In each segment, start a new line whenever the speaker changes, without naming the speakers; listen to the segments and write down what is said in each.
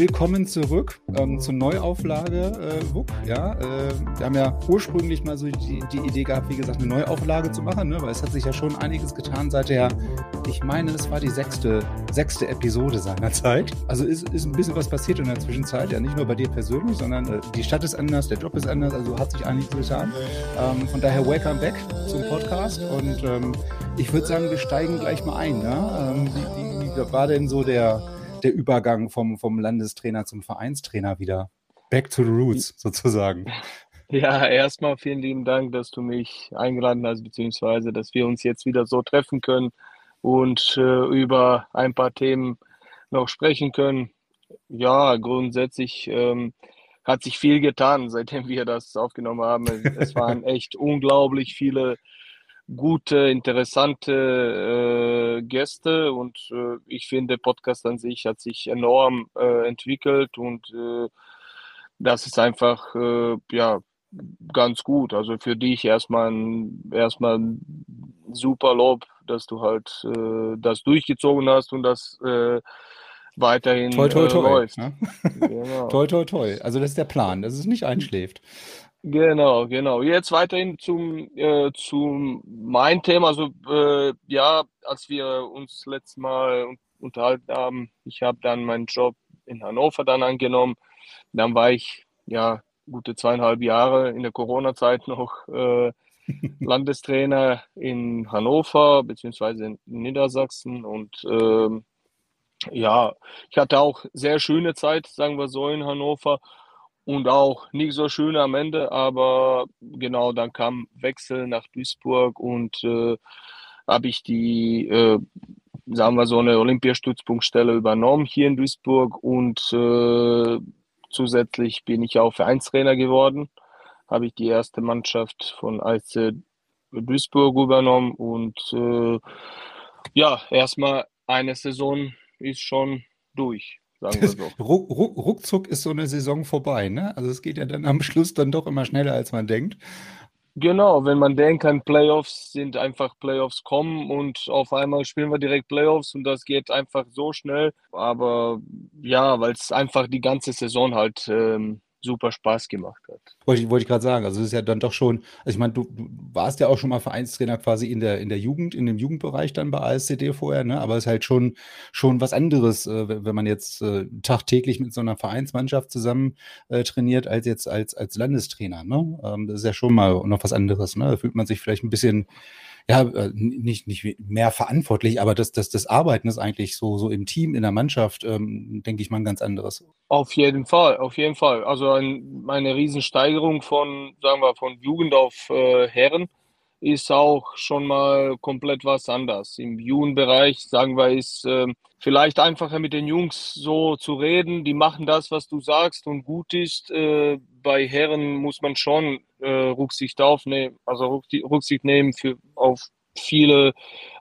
Willkommen zurück ähm, zur Neuauflage äh, WUK. Ja, äh, wir haben ja ursprünglich mal so die, die, Idee gehabt, wie gesagt, eine Neuauflage zu machen, ne? weil es hat sich ja schon einiges getan seit der, ich meine, es war die sechste, sechste Episode seinerzeit. Also ist, ist ein bisschen was passiert in der Zwischenzeit, ja nicht nur bei dir persönlich, sondern äh, die Stadt ist anders, der Job ist anders, also hat sich einiges getan. Ähm, von daher welcome back zum Podcast und ähm, ich würde sagen, wir steigen gleich mal ein. Ja? Ähm, wie, wie war denn so der der Übergang vom, vom Landestrainer zum Vereinstrainer wieder. Back to the roots sozusagen.
Ja, erstmal vielen lieben Dank, dass du mich eingeladen hast, beziehungsweise dass wir uns jetzt wieder so treffen können und äh, über ein paar Themen noch sprechen können. Ja, grundsätzlich ähm, hat sich viel getan, seitdem wir das aufgenommen haben. Es waren echt unglaublich viele gute, interessante äh, Gäste und äh, ich finde, Podcast an sich hat sich enorm äh, entwickelt und äh, das ist einfach äh, ja ganz gut. Also für dich erstmal erstmal super Lob, dass du halt äh, das durchgezogen hast und das weiterhin
toi, toi, toi, läuft. Ne? Genau. toi, toi, toi. Also das ist der Plan, dass es nicht einschläft.
Genau, genau. Jetzt weiterhin zum, äh, zum mein Thema. Also äh, ja, als wir uns letztes Mal unterhalten haben, ich habe dann meinen Job in Hannover dann angenommen. Dann war ich ja gute zweieinhalb Jahre in der Corona-Zeit noch äh, Landestrainer in Hannover beziehungsweise in Niedersachsen und ähm, ja, ich hatte auch sehr schöne Zeit, sagen wir so, in Hannover und auch nicht so schön am Ende, aber genau, dann kam Wechsel nach Duisburg und äh, habe ich die, äh, sagen wir so, eine Olympiastützpunktstelle übernommen hier in Duisburg und äh, zusätzlich bin ich auch Vereinstrainer geworden. Habe ich die erste Mannschaft von ASC Duisburg übernommen und äh, ja, erstmal eine Saison ist schon durch sagen wir so.
Ruck, ruck, ruckzuck ist so eine Saison vorbei, ne? Also es geht ja dann am Schluss dann doch immer schneller, als man denkt.
Genau, wenn man denkt an Playoffs, sind einfach Playoffs kommen und auf einmal spielen wir direkt Playoffs und das geht einfach so schnell. Aber ja, weil es einfach die ganze Saison halt ähm, super Spaß gemacht hat.
Wollte ich, wollte ich gerade sagen. Also es ist ja dann doch schon, also ich meine, du, du, warst ja auch schon mal Vereinstrainer quasi in der, in der Jugend, in dem Jugendbereich dann bei ASCD vorher, ne? Aber es ist halt schon, schon was anderes, äh, wenn man jetzt äh, tagtäglich mit so einer Vereinsmannschaft zusammen äh, trainiert, als jetzt als, als Landestrainer. Ne? Ähm, das ist ja schon mal noch was anderes. Ne? Da fühlt man sich vielleicht ein bisschen ja, äh, nicht, nicht mehr verantwortlich, aber das, das, das Arbeiten ist eigentlich so, so im Team, in der Mannschaft, ähm, denke ich mal, ein ganz anderes.
Auf jeden Fall, auf jeden Fall. Also ein, eine Riesensteigerung von, sagen wir, von Jugend auf äh, Herren ist auch schon mal komplett was anders. Im Jugendbereich, sagen wir, ist äh, vielleicht einfacher mit den Jungs so zu reden. Die machen das, was du sagst und gut ist. Äh, bei Herren muss man schon äh, Rücksicht aufnehmen, also Rücksicht nehmen für, auf viele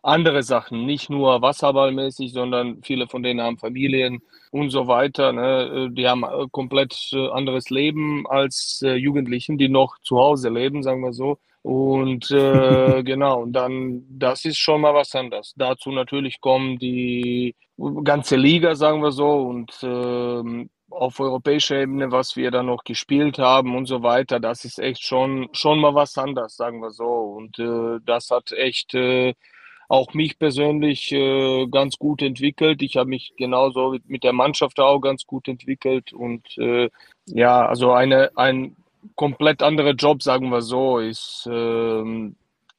andere Sachen, nicht nur wasserballmäßig, sondern viele von denen haben Familien und so weiter. Ne? Äh, die haben äh, komplett äh, anderes Leben als Jugendlichen, die noch zu Hause leben, sagen wir so. Und äh, genau, und dann, das ist schon mal was anderes. Dazu natürlich kommen die ganze Liga, sagen wir so, und äh, auf europäischer Ebene, was wir da noch gespielt haben und so weiter, das ist echt schon, schon mal was anderes, sagen wir so. Und äh, das hat echt äh, auch mich persönlich äh, ganz gut entwickelt. Ich habe mich genauso mit der Mannschaft auch ganz gut entwickelt. Und äh, ja, also eine, ein komplett anderer Job, sagen wir so, ist äh,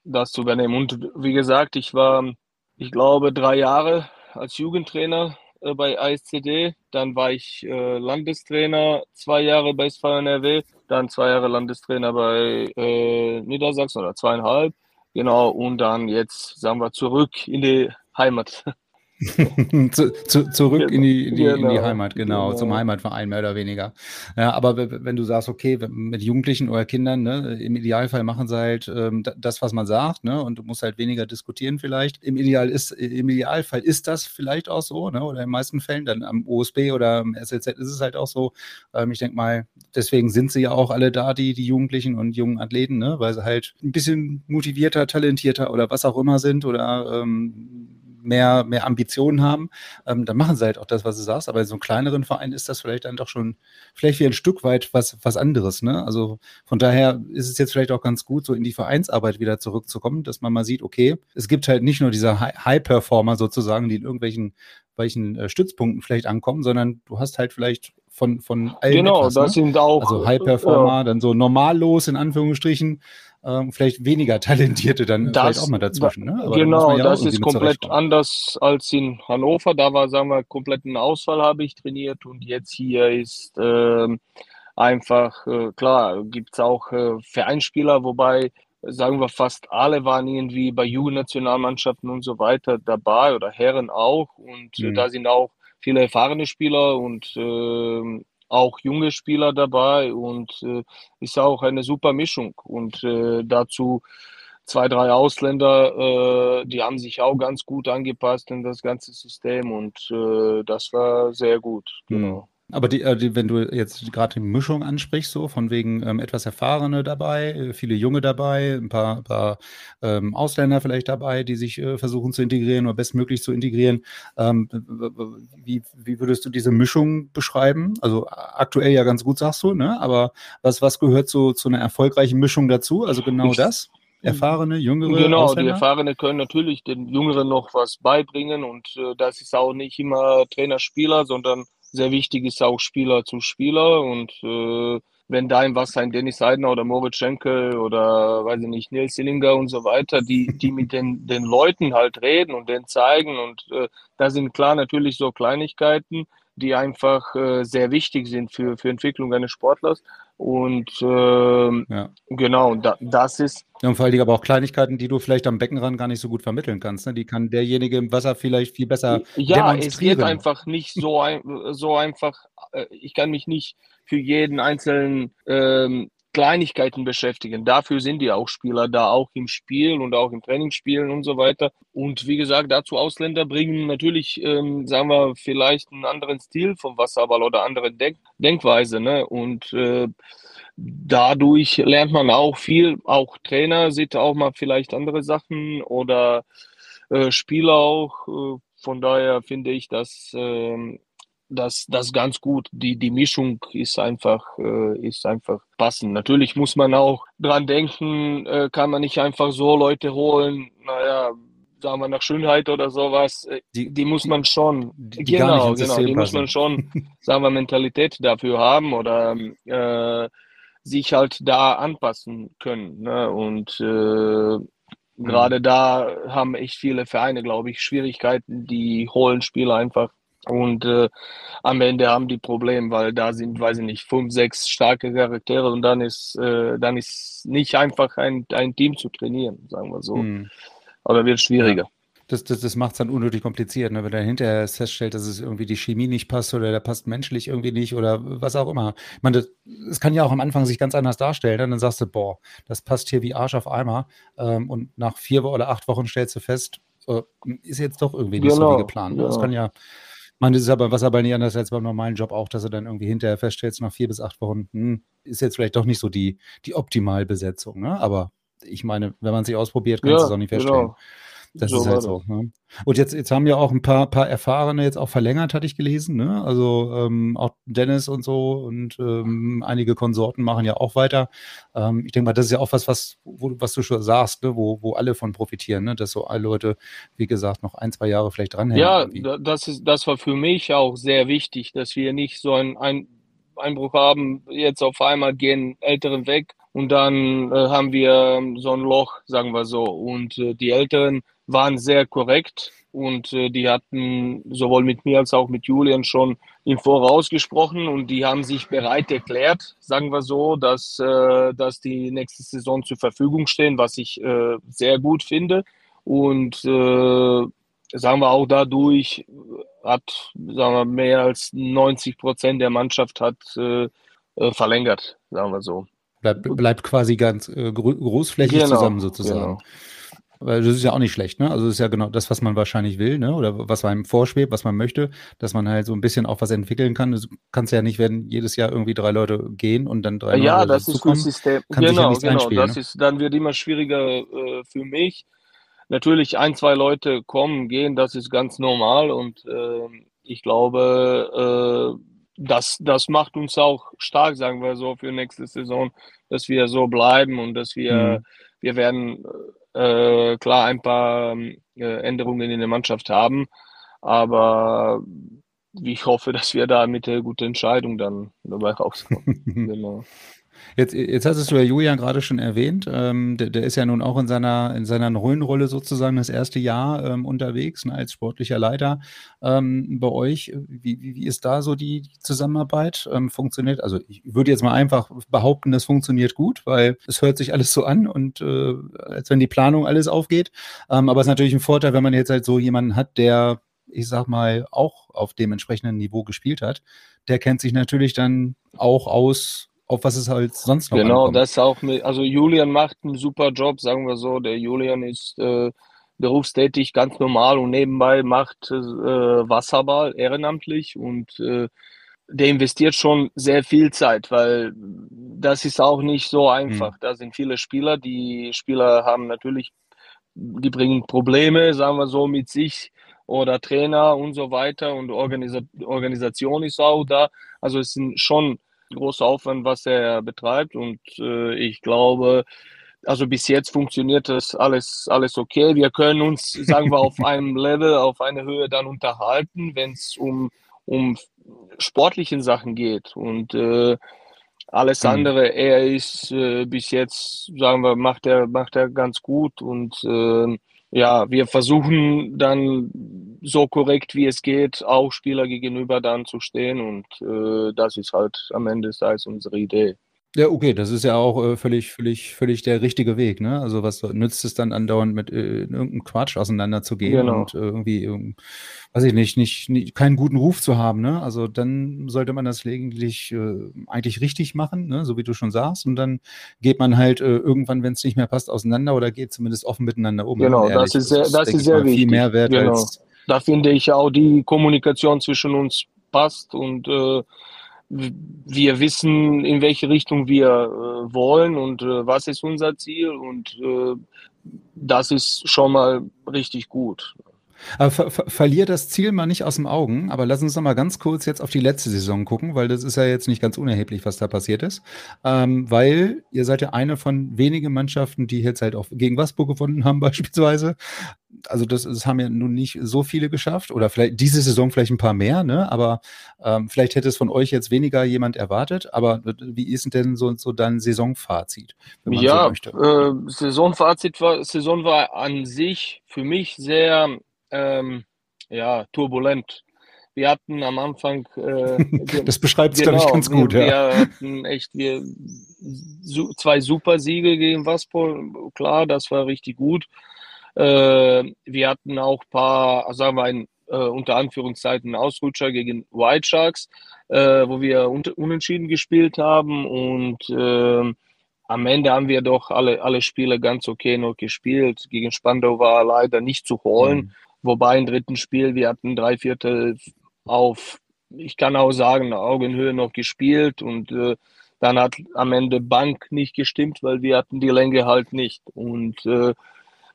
das zu übernehmen. Und wie gesagt, ich war, ich glaube, drei Jahre als Jugendtrainer äh, bei ASCD, dann war ich äh, Landestrainer zwei Jahre bei SV NRW, dann zwei Jahre Landestrainer bei äh, Niedersachsen oder zweieinhalb, genau, und dann jetzt, sagen wir, zurück in die Heimat.
zu, zu, zurück in die, in die, genau. in die genau. Heimat, genau, genau, zum Heimatverein mehr oder weniger. Ja, aber wenn du sagst, okay, mit Jugendlichen oder Kindern, ne, im Idealfall machen sie halt ähm, das, was man sagt, ne, und du musst halt weniger diskutieren vielleicht. Im, Ideal ist, Im Idealfall ist das vielleicht auch so, ne, oder in den meisten Fällen, dann am OSB oder am SLZ ist es halt auch so. Ähm, ich denke mal, deswegen sind sie ja auch alle da, die, die Jugendlichen und jungen Athleten, ne, weil sie halt ein bisschen motivierter, talentierter oder was auch immer sind oder ähm, mehr, mehr Ambitionen haben, ähm, dann machen sie halt auch das, was du sagst. Aber in so einem kleineren Verein ist das vielleicht dann doch schon vielleicht wie ein Stück weit was, was anderes. Ne? Also von daher ist es jetzt vielleicht auch ganz gut, so in die Vereinsarbeit wieder zurückzukommen, dass man mal sieht, okay, es gibt halt nicht nur diese High-Performer sozusagen, die in irgendwelchen welchen äh, Stützpunkten vielleicht ankommen, sondern du hast halt vielleicht von, von allen
Genau, etwas, das ne? sind auch.
Also High-Performer, ja. dann so normallos in Anführungsstrichen, ähm, vielleicht weniger Talentierte dann
das,
vielleicht auch mal dazwischen.
Ne? genau, ja das ist komplett anders als in Hannover. Da war, sagen wir, kompletten Auswahl habe ich trainiert und jetzt hier ist äh, einfach, äh, klar, gibt es auch äh, Vereinsspieler, wobei sagen wir fast alle waren irgendwie bei Jugendnationalmannschaften und so weiter dabei oder Herren auch und äh, mhm. da sind auch viele erfahrene Spieler und äh, auch junge Spieler dabei und äh, ist auch eine super Mischung. Und äh, dazu zwei, drei Ausländer, äh, die haben sich auch ganz gut angepasst in das ganze System und äh, das war sehr gut.
Genau. Aber die, äh, die, wenn du jetzt gerade die Mischung ansprichst, so von wegen ähm, etwas Erfahrene dabei, äh, viele Junge dabei, ein paar, paar ähm, Ausländer vielleicht dabei, die sich äh, versuchen zu integrieren oder bestmöglich zu integrieren. Ähm, wie, wie würdest du diese Mischung beschreiben? Also aktuell ja ganz gut, sagst du, ne? Aber was, was gehört so zu einer erfolgreichen Mischung dazu? Also genau das? Erfahrene, Jüngere?
Genau, Ausländer? die Erfahrene können natürlich den Jüngeren noch was beibringen und äh, das ist auch nicht immer Trainer-Spieler, sondern sehr wichtig ist auch Spieler zu Spieler. Und äh, wenn da im Wasser ein Dennis Seidner oder Moritz Schenkel oder weiß ich nicht, Nils Sillinger und so weiter, die, die mit den, den Leuten halt reden und denen zeigen. Und äh, da sind klar natürlich so Kleinigkeiten, die einfach äh, sehr wichtig sind für, für Entwicklung eines Sportlers. Und äh, ja. genau, da, das ist.
Ja, und vor allem aber auch Kleinigkeiten, die du vielleicht am Beckenrand gar nicht so gut vermitteln kannst. Ne? Die kann derjenige im Wasser vielleicht viel besser
ja, demonstrieren. Ja, es geht einfach nicht so, ein, so einfach. Äh, ich kann mich nicht für jeden einzelnen ähm, Kleinigkeiten beschäftigen. Dafür sind die auch Spieler da, auch im Spiel und auch im Trainingsspielen und so weiter. Und wie gesagt, dazu Ausländer bringen natürlich, ähm, sagen wir, vielleicht einen anderen Stil vom Wasserball oder andere Denk Denkweise. Ne? Und äh, dadurch lernt man auch viel. Auch Trainer sieht auch mal vielleicht andere Sachen oder äh, Spieler auch. Äh, von daher finde ich, dass ähm, das, das ganz gut. Die, die Mischung ist einfach, äh, ist einfach passend. Natürlich muss man auch dran denken, äh, kann man nicht einfach so Leute holen, naja, sagen wir nach Schönheit oder sowas, äh, die, die muss man schon,
die, die genau,
genau, die muss man schon, sagen wir, Mentalität dafür haben oder äh, sich halt da anpassen können. Ne? Und äh, mhm. gerade da haben echt viele Vereine, glaube ich, Schwierigkeiten, die holen Spieler einfach und äh, am Ende haben die Probleme, weil da sind, weiß ich nicht, fünf, sechs starke Charaktere und dann ist, äh, dann ist nicht einfach ein, ein Team zu trainieren, sagen wir so. Hm. Aber wird schwieriger. Ja.
Das, das, das macht es dann unnötig kompliziert, ne? wenn dann hinterher feststellt, dass es irgendwie die Chemie nicht passt oder der passt menschlich irgendwie nicht oder was auch immer. Ich meine, das, das kann ja auch am Anfang sich ganz anders darstellen. Ne? Dann sagst du, boah, das passt hier wie Arsch auf Eimer. Ähm, und nach vier oder acht Wochen stellst du fest, äh, ist jetzt doch irgendwie nicht genau, so wie geplant. Ne? Das kann ja man, das ist aber was aber nicht anders als beim normalen Job auch, dass du dann irgendwie hinterher feststellst, nach vier bis acht Wochen, hm, ist jetzt vielleicht doch nicht so die, die Optimalbesetzung, ne? Aber ich meine, wenn man sich ausprobiert, kannst du es auch nicht feststellen. Genau. Das so ist halt so. Ne? Und jetzt, jetzt haben ja auch ein paar, paar Erfahrene jetzt auch verlängert, hatte ich gelesen. Ne? Also ähm, auch Dennis und so und ähm, einige Konsorten machen ja auch weiter. Ähm, ich denke mal, das ist ja auch was, was, wo, was du schon sagst, ne? wo, wo alle von profitieren, ne? dass so alle Leute, wie gesagt, noch ein, zwei Jahre vielleicht dranhängen.
Ja, irgendwie. das, ist, das war für mich auch sehr wichtig, dass wir nicht so ein, ein Einbruch haben, jetzt auf einmal gehen Älteren weg und dann äh, haben wir so ein Loch, sagen wir so. Und äh, die Älteren waren sehr korrekt und äh, die hatten sowohl mit mir als auch mit Julian schon im Voraus gesprochen und die haben sich bereit erklärt, sagen wir so, dass, äh, dass die nächste Saison zur Verfügung stehen, was ich äh, sehr gut finde. Und äh, sagen wir auch dadurch hat sagen wir, mehr als 90 Prozent der Mannschaft hat äh, äh, verlängert, sagen wir so.
Bleibt, bleibt quasi ganz großflächig genau, zusammen sozusagen. Genau. Weil das ist ja auch nicht schlecht, ne? Also das ist ja genau das, was man wahrscheinlich will, ne? Oder was einem vorschwebt, was man möchte, dass man halt so ein bisschen auch was entwickeln kann. Du kannst ja nicht, wenn jedes Jahr irgendwie drei Leute gehen und dann drei
ja, Leute das ist das System. Genau, ja genau. Das ne? ist, dann wird immer schwieriger äh, für mich. Natürlich ein, zwei Leute kommen, gehen, das ist ganz normal und äh, ich glaube, äh, das, das macht uns auch stark, sagen wir so, für nächste Saison, dass wir so bleiben und dass wir, mhm. wir werden äh, klar ein paar äh, Änderungen in der Mannschaft haben, aber ich hoffe, dass wir da mit der guten Entscheidung dann dabei rauskommen. genau.
Jetzt, jetzt hast du ja Julian gerade schon erwähnt. Ähm, der, der, ist ja nun auch in seiner, in seiner neuen Rolle sozusagen das erste Jahr ähm, unterwegs ne, als sportlicher Leiter ähm, bei euch. Wie, wie, wie, ist da so die, die Zusammenarbeit? Ähm, funktioniert? Also ich würde jetzt mal einfach behaupten, das funktioniert gut, weil es hört sich alles so an und äh, als wenn die Planung alles aufgeht. Ähm, aber es ist natürlich ein Vorteil, wenn man jetzt halt so jemanden hat, der ich sag mal, auch auf dem entsprechenden Niveau gespielt hat, der kennt sich natürlich dann auch aus, auf was es halt sonst noch
Genau, ankommt. das auch mit, also Julian macht einen super Job, sagen wir so. Der Julian ist äh, berufstätig, ganz normal und nebenbei macht äh, Wasserball ehrenamtlich und äh, der investiert schon sehr viel Zeit, weil das ist auch nicht so einfach. Mhm. Da sind viele Spieler, die Spieler haben natürlich, die bringen Probleme, sagen wir so, mit sich oder Trainer und so weiter und Organisa Organisation ist auch da. Also es sind schon großer Aufwand, was er betreibt. Und äh, ich glaube, also bis jetzt funktioniert das alles, alles okay. Wir können uns, sagen wir, auf einem Level, auf einer Höhe dann unterhalten, wenn es um, um sportlichen Sachen geht. Und äh, alles mhm. andere, er ist äh, bis jetzt, sagen wir, macht er, macht er ganz gut und äh, ja, wir versuchen dann so korrekt wie es geht, auch Spieler gegenüber dann zu stehen und äh, das ist halt am Ende des Tages unsere Idee.
Ja, okay, das ist ja auch äh, völlig, völlig, völlig der richtige Weg, ne? Also was nützt es dann andauernd mit äh, irgendeinem Quatsch auseinanderzugehen genau. und irgendwie, ähm, weiß ich nicht, nicht, nicht, keinen guten Ruf zu haben, ne? Also dann sollte man das gelegentlich äh, eigentlich richtig machen, ne? So wie du schon sagst. Und dann geht man halt äh, irgendwann, wenn es nicht mehr passt, auseinander oder geht zumindest offen miteinander um.
Genau, das ist sehr, das, das ist sehr wichtig.
Viel mehr wert genau. als.
Da finde ich auch die Kommunikation zwischen uns passt und äh, wir wissen, in welche Richtung wir äh, wollen und äh, was ist unser Ziel und äh, das ist schon mal richtig gut.
Aber ver ver verlier das Ziel mal nicht aus dem Augen, aber lass uns noch mal ganz kurz jetzt auf die letzte Saison gucken, weil das ist ja jetzt nicht ganz unerheblich, was da passiert ist. Ähm, weil ihr seid ja eine von wenigen Mannschaften, die jetzt halt auch gegen Wasburg gefunden haben, beispielsweise. Also, das, das haben ja nun nicht so viele geschafft oder vielleicht diese Saison vielleicht ein paar mehr, ne? Aber ähm, vielleicht hätte es von euch jetzt weniger jemand erwartet. Aber wie ist denn so, so dein Saisonfazit?
ja, so äh, Saisonfazit war, Saison war an sich für mich sehr ähm, ja, turbulent. Wir hatten am Anfang.
Äh, das beschreibt es, genau, glaube ich, ganz gut.
Wir, ja. wir hatten echt wir, su zwei super Siege gegen Waspol. Klar, das war richtig gut. Äh, wir hatten auch ein paar, sagen wir, ein, äh, unter Anführungszeiten Ausrutscher gegen White Sharks, äh, wo wir unentschieden gespielt haben. Und äh, am Ende haben wir doch alle, alle Spiele ganz okay noch gespielt. Gegen Spandau war leider nicht zu holen. Mhm. Wobei im dritten Spiel, wir hatten drei Viertel auf, ich kann auch sagen, Augenhöhe noch gespielt und äh, dann hat am Ende Bank nicht gestimmt, weil wir hatten die Länge halt nicht. Und äh,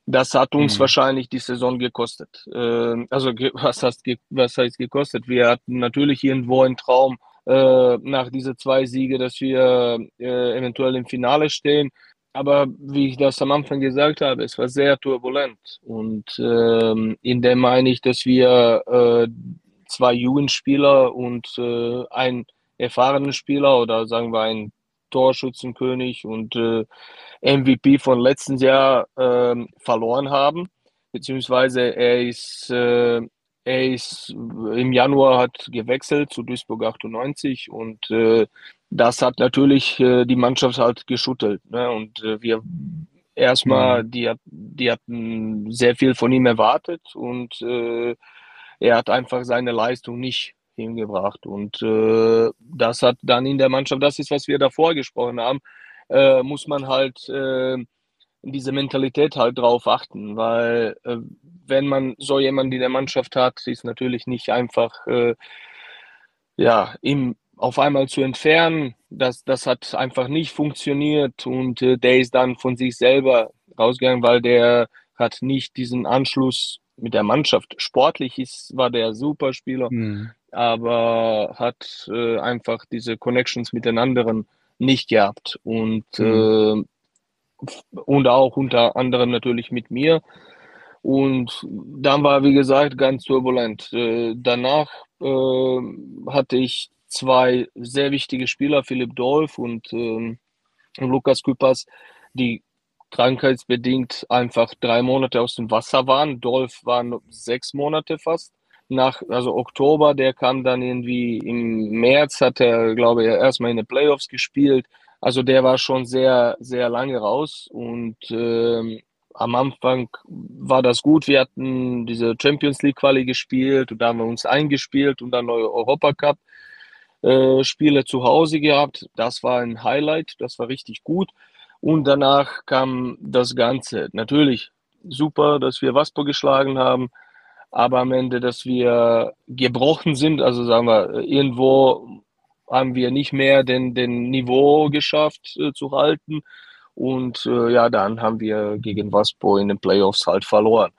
das hat uns mhm. wahrscheinlich die Saison gekostet. Äh, also was heißt, was heißt gekostet? Wir hatten natürlich irgendwo einen Traum äh, nach diese zwei Siege, dass wir äh, eventuell im Finale stehen. Aber wie ich das am Anfang gesagt habe, es war sehr turbulent. Und ähm, in dem meine ich, dass wir äh, zwei Jugendspieler und äh, einen erfahrenen Spieler oder sagen wir einen Torschützenkönig und äh, MVP von letzten Jahr äh, verloren haben. beziehungsweise er ist, äh, er ist im Januar hat gewechselt zu Duisburg 98 und äh, das hat natürlich äh, die Mannschaft halt geschüttelt. Ne? Und äh, wir erstmal, mhm. die, die hatten sehr viel von ihm erwartet und äh, er hat einfach seine Leistung nicht hingebracht. Und äh, das hat dann in der Mannschaft, das ist, was wir davor gesprochen haben, äh, muss man halt äh, diese Mentalität halt drauf achten, weil äh, wenn man so jemanden in der Mannschaft hat, ist natürlich nicht einfach, äh, ja, ihm auf einmal zu entfernen. Das, das hat einfach nicht funktioniert und äh, der ist dann von sich selber rausgegangen, weil der hat nicht diesen Anschluss mit der Mannschaft. Sportlich ist, war der Superspieler, mhm. aber hat äh, einfach diese Connections mit den anderen nicht gehabt und, mhm. äh, und auch unter anderem natürlich mit mir. Und dann war, wie gesagt, ganz turbulent. Äh, danach äh, hatte ich zwei sehr wichtige Spieler, Philipp Dolf und, ähm, Lukas Küppers, die krankheitsbedingt einfach drei Monate aus dem Wasser waren. Dolf waren sechs Monate fast. Nach, also Oktober, der kam dann irgendwie im März, hat er, glaube ich, erstmal in den Playoffs gespielt. Also der war schon sehr, sehr lange raus und ähm, am Anfang war das gut. Wir hatten diese Champions League Quali gespielt und da haben wir uns eingespielt und dann neue Europacup äh, Spiele zu Hause gehabt. Das war ein Highlight, das war richtig gut. Und danach kam das Ganze. Natürlich super, dass wir Waspo geschlagen haben, aber am Ende, dass wir gebrochen sind, also sagen wir, irgendwo haben wir nicht mehr den, den Niveau geschafft äh, zu halten. Und äh, ja, dann haben wir gegen Waspo in den Playoffs halt verloren.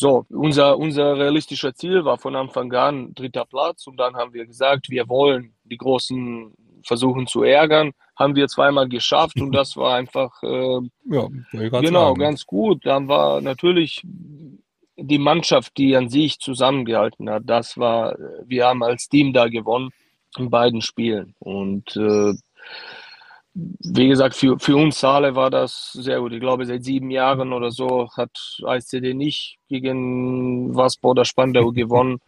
So, unser, unser realistischer Ziel war von Anfang an dritter Platz und dann haben wir gesagt, wir wollen die Großen versuchen zu ärgern. Haben wir zweimal geschafft und das war einfach äh, ja, genau sagen. ganz gut. Dann war natürlich die Mannschaft, die an sich zusammengehalten hat. Das war, wir haben als Team da gewonnen in beiden Spielen und äh, wie gesagt, für, für uns alle war das sehr gut. Ich glaube, seit sieben Jahren oder so hat ICD nicht gegen Waspo oder Spandau gewonnen.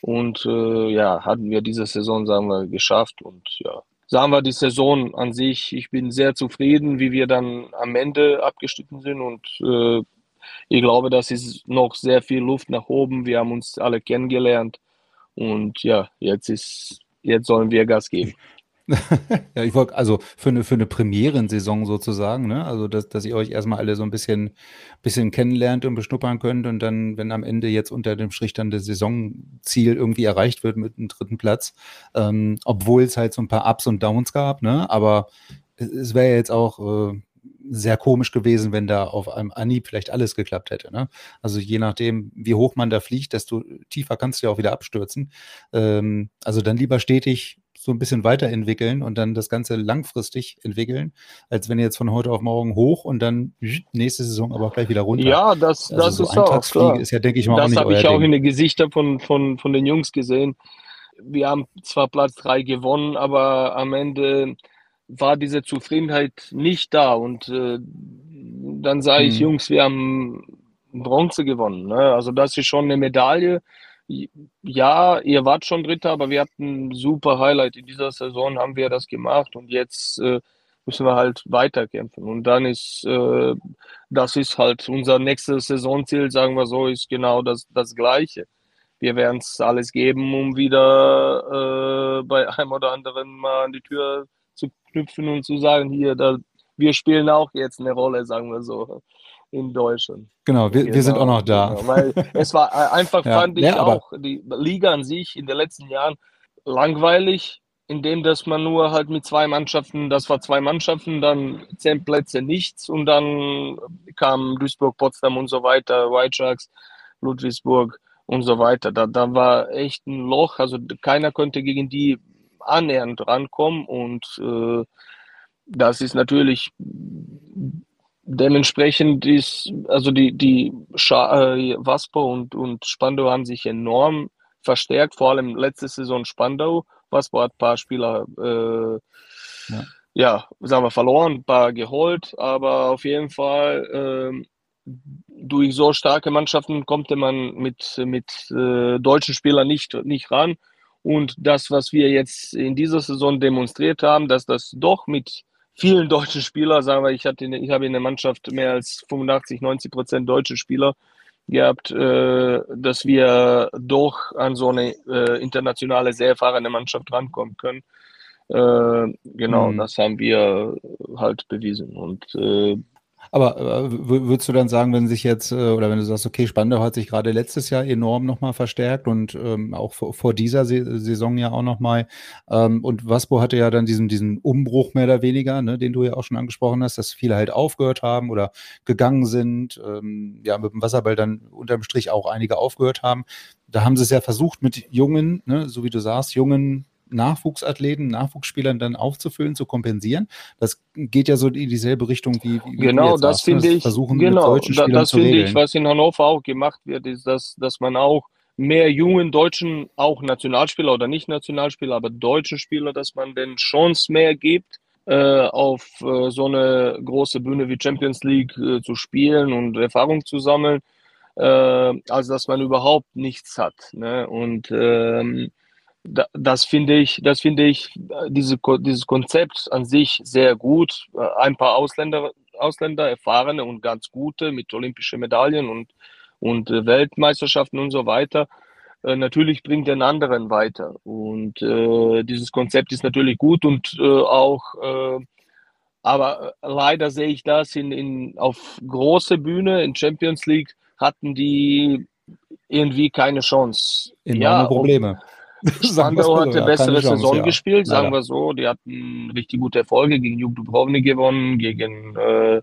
Und äh, ja, hatten wir diese Saison, sagen wir, geschafft. Und ja, sagen wir die Saison an sich, ich bin sehr zufrieden, wie wir dann am Ende abgestiegen sind. Und äh, ich glaube, das ist noch sehr viel Luft nach oben. Wir haben uns alle kennengelernt. Und ja, jetzt ist, jetzt sollen wir Gas geben.
ja, ich wollte, also für eine, für eine Premierensaison sozusagen, ne? Also, dass, dass ihr euch erstmal alle so ein bisschen, bisschen kennenlernt und beschnuppern könnt und dann, wenn am Ende jetzt unter dem Strich dann das Saisonziel irgendwie erreicht wird mit einem dritten Platz, ähm, obwohl es halt so ein paar Ups und Downs gab, ne? Aber es, es wäre jetzt auch äh, sehr komisch gewesen, wenn da auf einem Anhieb vielleicht alles geklappt hätte. Ne? Also je nachdem, wie hoch man da fliegt, desto tiefer kannst du ja auch wieder abstürzen. Ähm, also dann lieber stetig so ein bisschen weiterentwickeln und dann das Ganze langfristig entwickeln, als wenn ihr jetzt von heute auf morgen hoch und dann nächste Saison aber auch gleich wieder runter.
Ja, das, also das so ist auch klar. ist ja, denke ich mal, Das habe ich auch Ding. in den Gesichtern von, von, von den Jungs gesehen. Wir haben zwar Platz 3 gewonnen, aber am Ende war diese Zufriedenheit nicht da. Und äh, dann sage ich, hm. Jungs, wir haben Bronze gewonnen. Ne? Also das ist schon eine Medaille ja, ihr wart schon Dritter, aber wir hatten ein super Highlight. In dieser Saison haben wir das gemacht und jetzt äh, müssen wir halt weiterkämpfen. Und dann ist, äh, das ist halt unser nächstes Saisonziel, sagen wir so, ist genau das, das Gleiche. Wir werden es alles geben, um wieder äh, bei einem oder anderen mal an die Tür zu knüpfen und zu sagen, hier, da, wir spielen auch jetzt eine Rolle, sagen wir so in Deutschland.
Genau, wir, genau, wir sind auch noch da.
Genau, weil es war äh, einfach, ja, fand ich ja, auch, die Liga an sich in den letzten Jahren langweilig, indem dass man nur halt mit zwei Mannschaften, das war zwei Mannschaften, dann zehn Plätze nichts und dann kam Duisburg, Potsdam und so weiter, White Sharks, Ludwigsburg und so weiter. Da, da war echt ein Loch, also keiner konnte gegen die annähernd rankommen und äh, das ist natürlich dementsprechend ist, also die, die Scha äh, Waspo und, und Spandau haben sich enorm verstärkt, vor allem letzte Saison Spandau. Waspo hat ein paar Spieler, äh, ja. ja. sagen wir, verloren, ein paar geholt, aber auf jeden Fall, äh, durch so starke Mannschaften kommt man mit, mit äh, deutschen Spielern nicht, nicht ran. Und das, was wir jetzt in dieser Saison demonstriert haben, dass das doch mit vielen deutschen Spielern, sagen wir, ich, hatte, ich habe in der Mannschaft mehr als 85, 90 Prozent deutsche Spieler gehabt, äh, dass wir doch an so eine äh, internationale, sehr erfahrene Mannschaft rankommen können. Äh, genau, mhm. das haben wir halt bewiesen. Und äh,
aber äh, würdest du dann sagen, wenn sich jetzt, äh, oder wenn du sagst, okay, Spandau hat sich gerade letztes Jahr enorm nochmal verstärkt und ähm, auch vor, vor dieser Saison ja auch nochmal. Ähm, und Waspo hatte ja dann diesen, diesen Umbruch mehr oder weniger, ne, den du ja auch schon angesprochen hast, dass viele halt aufgehört haben oder gegangen sind. Ähm, ja, mit dem Wasserball dann unterm Strich auch einige aufgehört haben. Da haben sie es ja versucht mit jungen, ne, so wie du sagst, jungen Nachwuchsathleten, Nachwuchsspielern dann aufzufüllen, zu kompensieren. Das geht ja so in dieselbe Richtung wie, wie
genau, das
ne?
finde ich.
Versuchen
genau,
mit Spielern
das
finde
ich, was in Hannover auch gemacht wird, ist, dass, dass man auch mehr jungen Deutschen, auch Nationalspieler oder nicht Nationalspieler, aber deutschen Spieler, dass man den Chance mehr gibt, äh, auf äh, so eine große Bühne wie Champions League äh, zu spielen und Erfahrung zu sammeln, äh, also dass man überhaupt nichts hat. Ne? Und ähm, das finde ich, das finde ich, diese, dieses Konzept an sich sehr gut. Äh, ein paar Ausländer, Ausländer, erfahrene und ganz gute mit olympischen Medaillen und, und äh, Weltmeisterschaften und so weiter. Äh, natürlich bringt den anderen weiter. Und äh, dieses Konzept ist natürlich gut und äh, auch, äh, aber leider sehe ich das in, in, auf große Bühne in Champions League hatten die irgendwie keine Chance.
Enorme ja, Probleme.
Ob, Spandau hatte bessere Chance, Saison ja. gespielt, sagen wir so. Die hatten richtig gute Erfolge gegen Juk Dubrovnik gewonnen, gegen äh,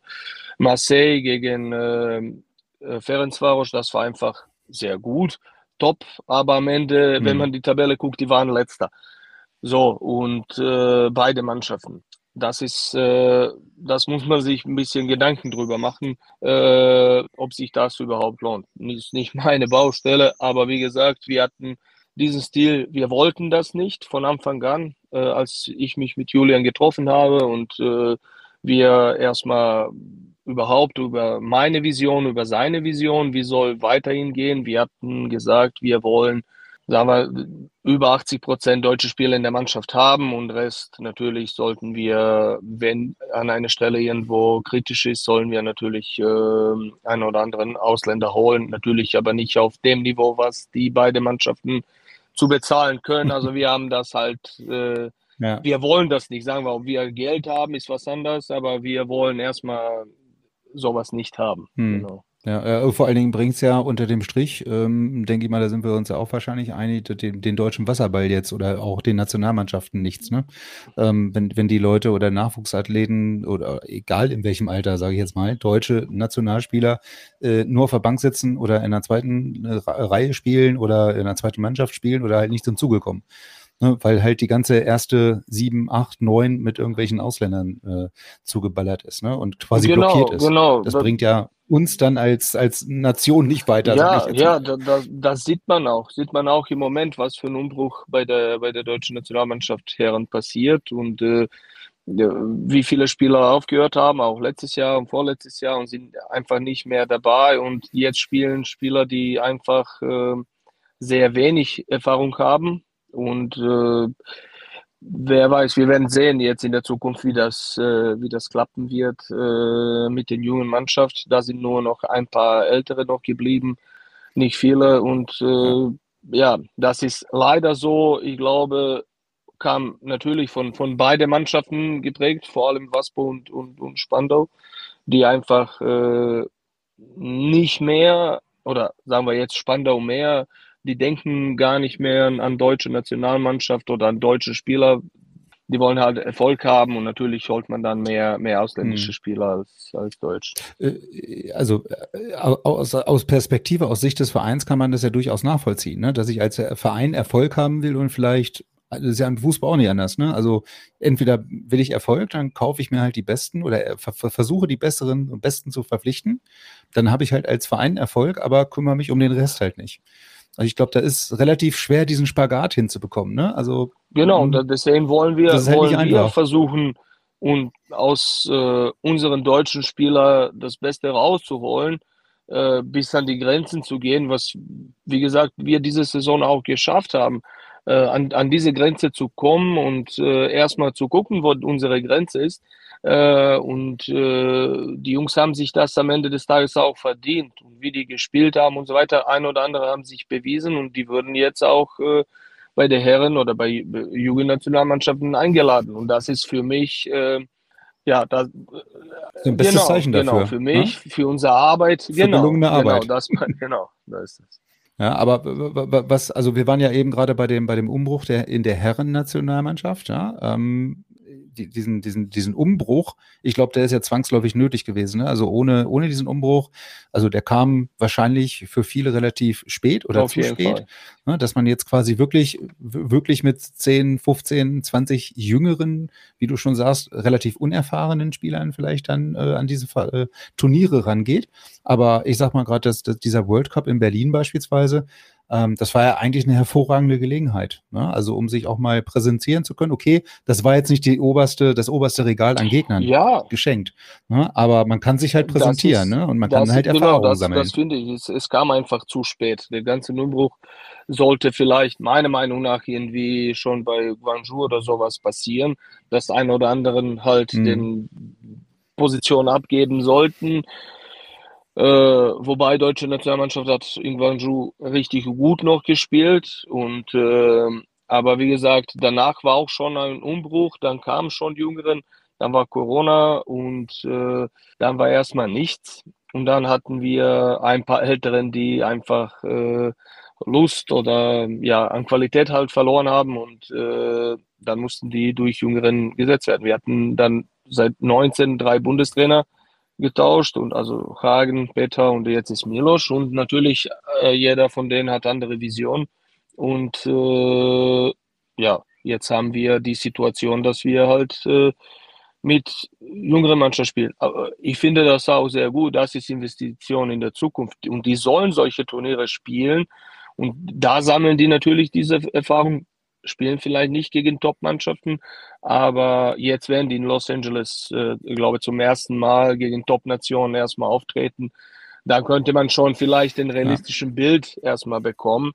Marseille, gegen äh, äh, Ferencvaros. Das war einfach sehr gut, top. Aber am Ende, mhm. wenn man die Tabelle guckt, die waren letzter. So, und äh, beide Mannschaften. Das ist, äh, das muss man sich ein bisschen Gedanken drüber machen, äh, ob sich das überhaupt lohnt. Ist nicht meine Baustelle, aber wie gesagt, wir hatten diesen Stil, wir wollten das nicht von Anfang an, äh, als ich mich mit Julian getroffen habe und äh, wir erstmal überhaupt über meine Vision, über seine Vision, wie soll weiterhin gehen. Wir hatten gesagt, wir wollen, sagen wir, über 80 Prozent deutsche Spieler in der Mannschaft haben und Rest natürlich sollten wir, wenn an einer Stelle irgendwo kritisch ist, sollen wir natürlich äh, einen oder anderen Ausländer holen. Natürlich aber nicht auf dem Niveau, was die beiden Mannschaften zu bezahlen können. Also wir haben das halt, äh, ja. wir wollen das nicht. Sagen wir, ob wir Geld haben, ist was anderes, aber wir wollen erstmal sowas nicht haben.
Hm. Genau. Ja, äh, vor allen Dingen bringt es ja unter dem Strich, ähm, denke ich mal, da sind wir uns ja auch wahrscheinlich einig, den, den deutschen Wasserball jetzt oder auch den Nationalmannschaften nichts. Ne? Ähm, wenn, wenn die Leute oder Nachwuchsathleten oder egal in welchem Alter, sage ich jetzt mal, deutsche Nationalspieler äh, nur auf der Bank sitzen oder in einer zweiten äh, Reihe spielen oder in einer zweiten Mannschaft spielen oder halt nicht zum Zuge kommen ne, weil halt die ganze erste sieben, acht, neun mit irgendwelchen Ausländern äh, zugeballert ist ne, und quasi genau, blockiert ist. Genau, das, das bringt ja uns dann als, als Nation nicht weiter.
Ja, ja, da, da, das sieht man auch. Sieht man auch im Moment, was für ein Umbruch bei der, bei der deutschen Nationalmannschaft Herren passiert und äh, wie viele Spieler aufgehört haben, auch letztes Jahr und vorletztes Jahr und sind einfach nicht mehr dabei und jetzt spielen Spieler, die einfach äh, sehr wenig Erfahrung haben und äh, wer weiß, wir werden sehen jetzt in der Zukunft, wie das, äh, wie das klappen wird äh, mit den jungen Mannschaft. Da sind nur noch ein paar Ältere noch geblieben, nicht viele. Und äh, ja, das ist leider so. Ich glaube, kam natürlich von, von beiden Mannschaften geprägt, vor allem Waspo und, und, und Spandau, die einfach äh, nicht mehr, oder sagen wir jetzt Spandau mehr, die denken gar nicht mehr an deutsche Nationalmannschaft oder an deutsche Spieler. Die wollen halt Erfolg haben und natürlich holt man dann mehr, mehr ausländische hm. Spieler als, als Deutsch.
Äh, also äh, aus, aus Perspektive, aus Sicht des Vereins kann man das ja durchaus nachvollziehen, ne? dass ich als Verein Erfolg haben will und vielleicht das ist ja im Fußball auch nicht anders, ne? Also entweder will ich Erfolg, dann kaufe ich mir halt die Besten oder versuche die Besseren und Besten zu verpflichten. Dann habe ich halt als Verein Erfolg, aber kümmere mich um den Rest halt nicht. Also ich glaube, da ist relativ schwer, diesen Spagat hinzubekommen. Ne? Also
genau, und ähm, deswegen wollen wir, halt wollen wir versuchen, und aus äh, unseren deutschen Spielern das Beste rauszuholen. äh, bis an die Grenzen zu gehen, was, wie gesagt, wir diese Saison auch geschafft haben, äh, an, an diese Grenze zu kommen und äh, erstmal zu gucken, wo unsere Grenze ist. Äh, und äh, die Jungs haben sich das am Ende des Tages auch verdient. Und wie die gespielt haben und so weiter, ein oder andere haben sich bewiesen und die würden jetzt auch äh, bei der Herren- oder bei Jugendnationalmannschaften eingeladen. Und das ist für mich äh, ja, da,
ein bestes genau, Zeichen dafür.
Genau, für mich, ne? für unsere Arbeit.
Für
genau,
gelungene
genau,
Arbeit.
Genau, das, genau, da ist es.
Ja, aber was, also wir waren ja eben gerade bei dem, bei dem Umbruch der, in der Herren-Nationalmannschaft, ja. Ähm, diesen, diesen, diesen Umbruch, ich glaube, der ist ja zwangsläufig nötig gewesen. Ne? Also ohne, ohne diesen Umbruch, also der kam wahrscheinlich für viele relativ spät oder
Auf
zu spät, ne? dass man jetzt quasi wirklich, wirklich mit 10, 15, 20 jüngeren, wie du schon sagst, relativ unerfahrenen Spielern vielleicht dann äh, an diese äh, Turniere rangeht. Aber ich sag mal gerade, dass, dass dieser World Cup in Berlin beispielsweise, ähm, das war ja eigentlich eine hervorragende Gelegenheit. Ne? Also um sich auch mal präsentieren zu können. Okay, das war jetzt nicht die oberste, das oberste Regal an Gegnern
ja.
geschenkt. Ne? Aber man kann sich halt präsentieren ist, ne? und man kann halt
genau,
Erfahrungen
das,
sammeln.
Das finde ich. Es, es, kam einfach zu spät. Der ganze Umbruch sollte vielleicht meiner Meinung nach irgendwie schon bei Guangzhou oder sowas passieren, dass ein oder anderen halt hm. den Position abgeben sollten. Äh, wobei deutsche Nationalmannschaft hat in Guangzhou richtig gut noch gespielt und äh, aber wie gesagt, danach war auch schon ein Umbruch, dann kamen schon die Jüngeren, dann war Corona und äh, dann war erstmal nichts. Und dann hatten wir ein paar Älteren, die einfach äh, Lust oder ja an Qualität halt verloren haben und äh, dann mussten die durch Jüngeren gesetzt werden. Wir hatten dann seit 19 drei Bundestrainer getauscht und also Hagen, Peter und jetzt ist Milos und natürlich äh, jeder von denen hat andere Visionen und äh, ja, jetzt haben wir die Situation, dass wir halt äh, mit jüngeren Mannschaften spielen. Aber ich finde das auch sehr gut. Das ist Investition in der Zukunft und die sollen solche Turniere spielen und da sammeln die natürlich diese Erfahrung spielen vielleicht nicht gegen Top-Mannschaften, aber jetzt werden die in Los Angeles, äh, glaube zum ersten Mal gegen Top-Nationen erstmal auftreten. Da könnte man schon vielleicht ein realistischen ja. Bild erstmal bekommen,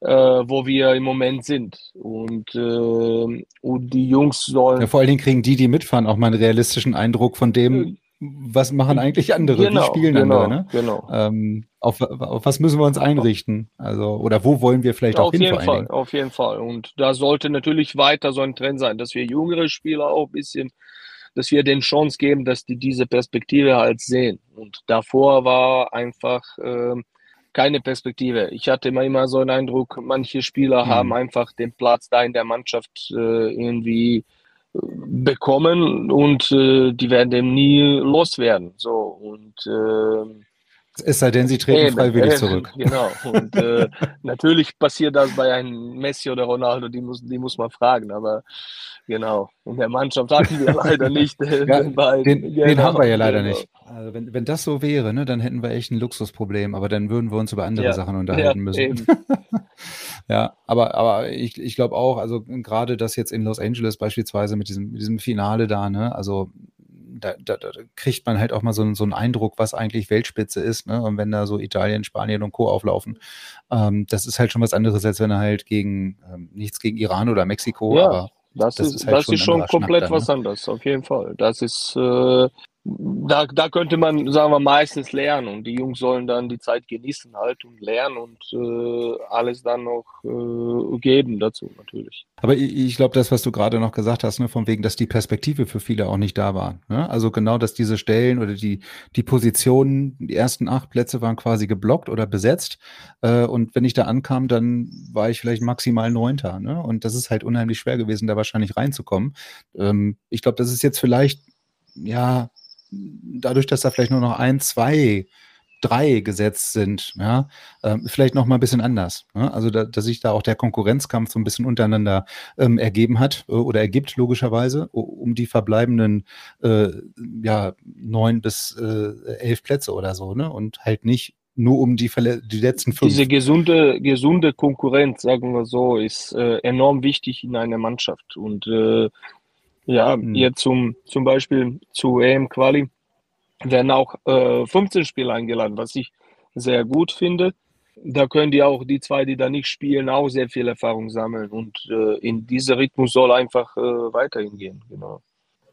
äh, wo wir im Moment sind. Und, äh, und die Jungs sollen.
Ja, vor allen Dingen kriegen die, die mitfahren, auch mal einen realistischen Eindruck von dem, äh, was machen eigentlich andere?
Genau,
Wie spielen
genau,
andere? Ne?
Genau.
Ähm, auf, auf was müssen wir uns einrichten? Also, oder wo wollen wir vielleicht
ja,
auch
auf
hin
jeden Fall? Auf jeden Fall. Und da sollte natürlich weiter so ein Trend sein, dass wir jüngere Spieler auch ein bisschen, dass wir den Chance geben, dass die diese Perspektive halt sehen. Und davor war einfach ähm, keine Perspektive. Ich hatte immer, immer so einen Eindruck, manche Spieler
Mhm.
haben einfach den Platz da in der Mannschaft äh, irgendwie bekommen und äh, die werden dem nie loswerden. So und äh,
Es sei denn, sie treten
eben,
freiwillig
eben,
zurück.
Genau. Und äh, natürlich passiert das bei einem Messi oder Ronaldo, die muss, die muss man fragen, aber genau, in der Mannschaft hatten wir leider nicht äh,
Ja,
den beiden.
Den, den
Genau,
haben wir ja leider
genau.
nicht. Also wenn, wenn das so wäre, ne, dann hätten wir echt ein Luxusproblem, aber dann würden wir uns über andere
Ja,
Sachen unterhalten
ja,
müssen.
eben.
Ja, aber, aber ich, ich glaube auch, also gerade das jetzt in Los Angeles beispielsweise mit diesem, mit diesem Finale da, ne, also da, da, da kriegt man halt auch mal so, einen- so einen Eindruck, was eigentlich Weltspitze ist, ne? Und wenn da so Italien, Spanien und Co. auflaufen, ähm, das ist halt schon was anderes, als wenn er halt gegen ähm, nichts gegen Iran oder Mexiko,
Ja,
aber
Das,
das
ist,
ist halt
das
schon
ist schon komplett was
ne?
anderes, auf jeden Fall. Das ist, äh, da, da könnte man, sagen wir, meistens lernen und die Jungs sollen dann die Zeit genießen halt und lernen und äh, alles dann noch äh, geben dazu natürlich.
Aber ich, ich glaube, das, was du gerade noch gesagt hast, ne, von wegen, dass die Perspektive für viele auch nicht da war. Ne? Also genau, dass diese Stellen oder die, die Positionen, die ersten acht Plätze waren quasi geblockt oder besetzt. Äh, und wenn ich da ankam, dann war ich vielleicht maximal Neunter. Ne? Und das ist halt unheimlich schwer gewesen, da wahrscheinlich reinzukommen. Ähm, ich glaube, das ist jetzt vielleicht, ja, dadurch, dass da vielleicht nur noch ein, zwei drei gesetzt sind, ja, ähm, vielleicht noch mal ein bisschen anders. Ne? Also, da, dass sich da auch der Konkurrenzkampf so ein bisschen untereinander ähm, ergeben hat äh, oder ergibt, logischerweise, um die verbleibenden äh, ja, neun bis äh, elf Plätze oder so, ne? Und halt nicht nur um die, die letzten fünf.
Diese gesunde, gesunde Konkurrenz, sagen wir so, ist äh, enorm wichtig in einer Mannschaft. Und äh, ja,
Hm.
jetzt zum, zum Beispiel zu EM Quali werden auch äh, 15 Spieler eingeladen, was ich sehr gut finde. Da können die auch, die zwei, die da nicht spielen, auch sehr viel Erfahrung sammeln. Und äh, in dieser Rhythmus soll einfach äh, weiterhin gehen. Genau.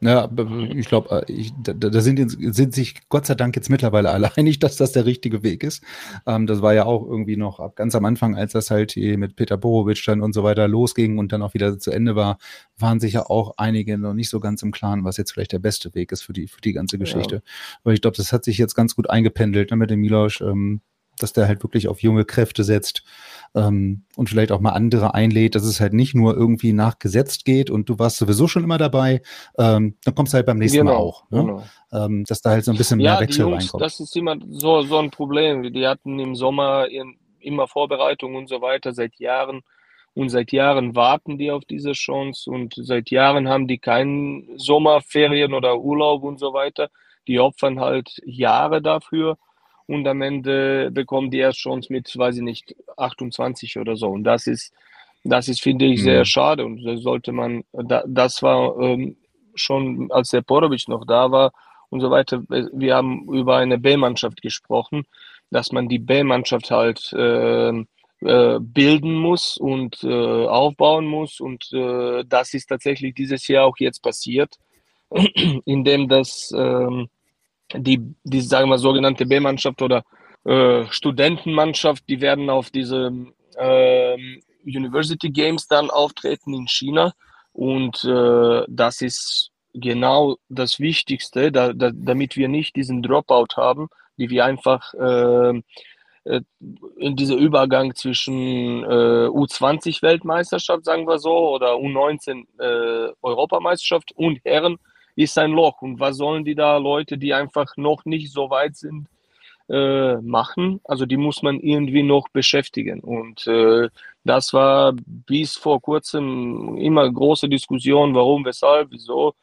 Ja, ich glaube, äh, da, da sind, sind, sich Gott sei Dank jetzt mittlerweile alle einig, dass das der richtige Weg ist. Ähm, das war ja auch irgendwie noch ab ganz am Anfang, als das halt mit Peter Borovic dann und so weiter losging und dann auch wieder zu Ende war, waren sich ja auch einige noch nicht so ganz im Klaren, was jetzt vielleicht der beste Weg ist für die, für die ganze Geschichte. Ja. Aber ich glaube, das hat sich jetzt ganz gut eingependelt ne, mit dem Milosch. Ähm, dass der halt wirklich auf junge Kräfte setzt ähm, und vielleicht auch mal andere einlädt, dass es halt nicht nur irgendwie nachgesetzt geht und du warst sowieso schon immer dabei, ähm, dann kommst du halt beim nächsten genau, Mal auch. Ne? Genau. Ähm, dass da halt so ein bisschen ja, mehr Wechsel Jungs, reinkommt.
Das ist immer so, so ein Problem. Die hatten im Sommer ihren, immer Vorbereitung und so weiter seit Jahren. Und seit Jahren warten die auf diese Chance und seit Jahren haben die keinen Sommerferien oder Urlaub und so weiter. Die opfern halt Jahre dafür und am Ende bekommen die erst Chance mit, weiß ich nicht, 28 oder so. Und das ist, das ist, finde ich, sehr mhm. schade. Und das sollte man, das war ähm, schon, als der Porovic noch da war und so weiter. Wir haben über eine B-Mannschaft gesprochen, dass man die B-Mannschaft halt äh, äh, bilden muss und äh, aufbauen muss. Und äh, das ist tatsächlich dieses Jahr auch jetzt passiert, indem das ähm, die, die sagen wir sogenannte B-Mannschaft oder äh, Studentenmannschaft, die werden auf diese äh, University Games dann auftreten in China. Und äh, das ist genau das Wichtigste, da, da, damit wir nicht diesen Dropout haben, die wir einfach äh, äh, in dieser Übergang zwischen äh, U20-Weltmeisterschaft, sagen wir so, oder U19 äh, und Herren ist ein Loch. Und was sollen die da Leute, die einfach noch nicht so weit sind, äh, machen? Also die muss man irgendwie noch beschäftigen. Und äh, das war bis vor kurzem immer große Diskussion, warum, weshalb, wieso.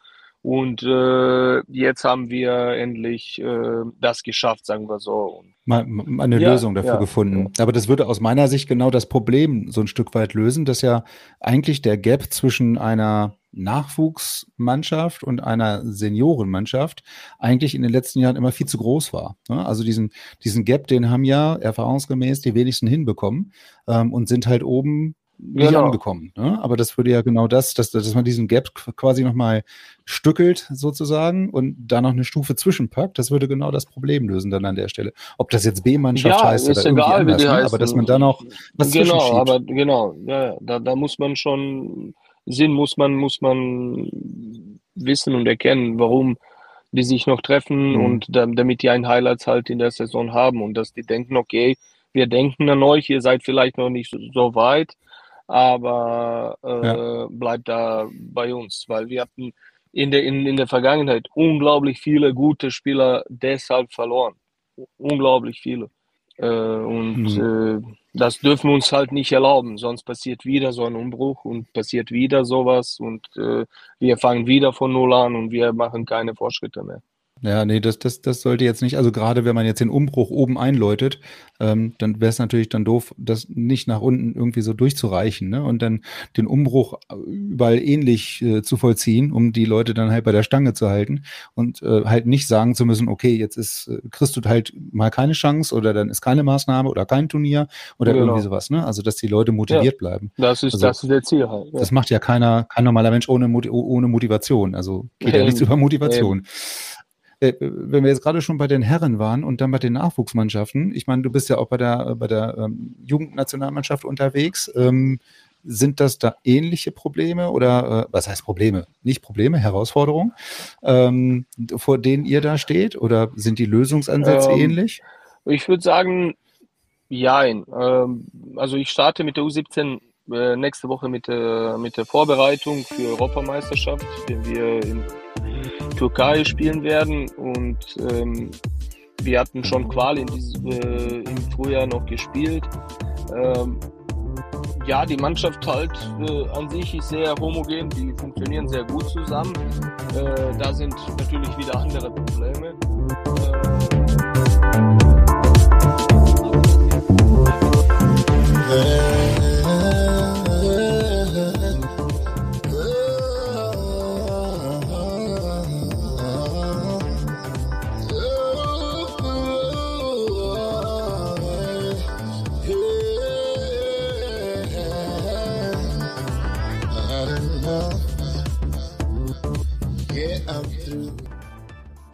Und äh, jetzt haben wir endlich äh, das geschafft, sagen wir so.
Mal, eine ja, Lösung dafür ja, gefunden. Ja. Aber das würde aus meiner Sicht genau das Problem so ein Stück weit lösen, dass ja eigentlich der Gap zwischen einer Nachwuchsmannschaft und einer Seniorenmannschaft eigentlich in den letzten Jahren immer viel zu groß war. Also diesen, diesen Gap, den haben ja erfahrungsgemäß die wenigsten hinbekommen ähm, und sind halt oben nicht genau. angekommen. Ne? Aber das würde ja genau das, dass, dass man diesen Gap quasi nochmal stückelt sozusagen und da noch eine Stufe zwischenpackt, das würde genau das Problem lösen dann an der Stelle. Ob das jetzt B-Mannschaft ja, heißt oder irgendwie egal, anders, ne? aber dass man da noch
was Genau, aber genau, ja, da, da muss man schon Sinn muss man, muss man wissen und erkennen, warum die sich noch treffen mhm. und da, damit die ein Highlights halt in der Saison haben und dass die denken, okay, wir denken an euch, ihr seid vielleicht noch nicht so, so weit, aber äh, ja. bleibt da bei uns, weil wir hatten in der, in, in der Vergangenheit unglaublich viele gute Spieler deshalb verloren. Unglaublich viele. Äh, und mhm. äh, das dürfen wir uns halt nicht erlauben, sonst passiert wieder so ein Umbruch und passiert wieder sowas und äh, wir fangen wieder von Null an und wir machen keine Fortschritte mehr.
Ja, nee, das, das, das sollte jetzt nicht, also gerade wenn man jetzt den Umbruch oben einläutet, ähm, dann wäre es natürlich dann doof, das nicht nach unten irgendwie so durchzureichen, ne? Und dann den Umbruch überall ähnlich äh, zu vollziehen, um die Leute dann halt bei der Stange zu halten und äh, halt nicht sagen zu müssen, okay, jetzt ist, äh, kriegst du halt mal keine Chance oder dann ist keine Maßnahme oder kein Turnier oder genau. irgendwie sowas, ne? Also dass die Leute motiviert ja, bleiben.
Das ist,
also,
das ist der Ziel halt.
Ja. Das macht ja keiner, kein normaler Mensch ohne, ohne Motivation. Also geht ja, ja nichts über Motivation. Äh, wenn wir jetzt gerade schon bei den Herren waren und dann bei den Nachwuchsmannschaften, ich meine, du bist ja auch bei der, bei der ähm, Jugendnationalmannschaft unterwegs. Ähm, sind das da ähnliche Probleme oder äh, was heißt Probleme? Nicht Probleme, Herausforderungen, ähm, vor denen ihr da steht? Oder sind die Lösungsansätze ähm, ähnlich?
Ich würde sagen, ja. Ähm, also ich starte mit der U17 äh, nächste Woche mit, äh, mit der Vorbereitung für Europameisterschaft, den wir in Türkei spielen werden und ähm, wir hatten schon Qual in dieses, äh, im Frühjahr noch gespielt. Ähm, ja, die Mannschaft halt äh, an sich ist sehr homogen, die funktionieren sehr gut zusammen. Äh, da sind natürlich wieder andere Probleme. Äh,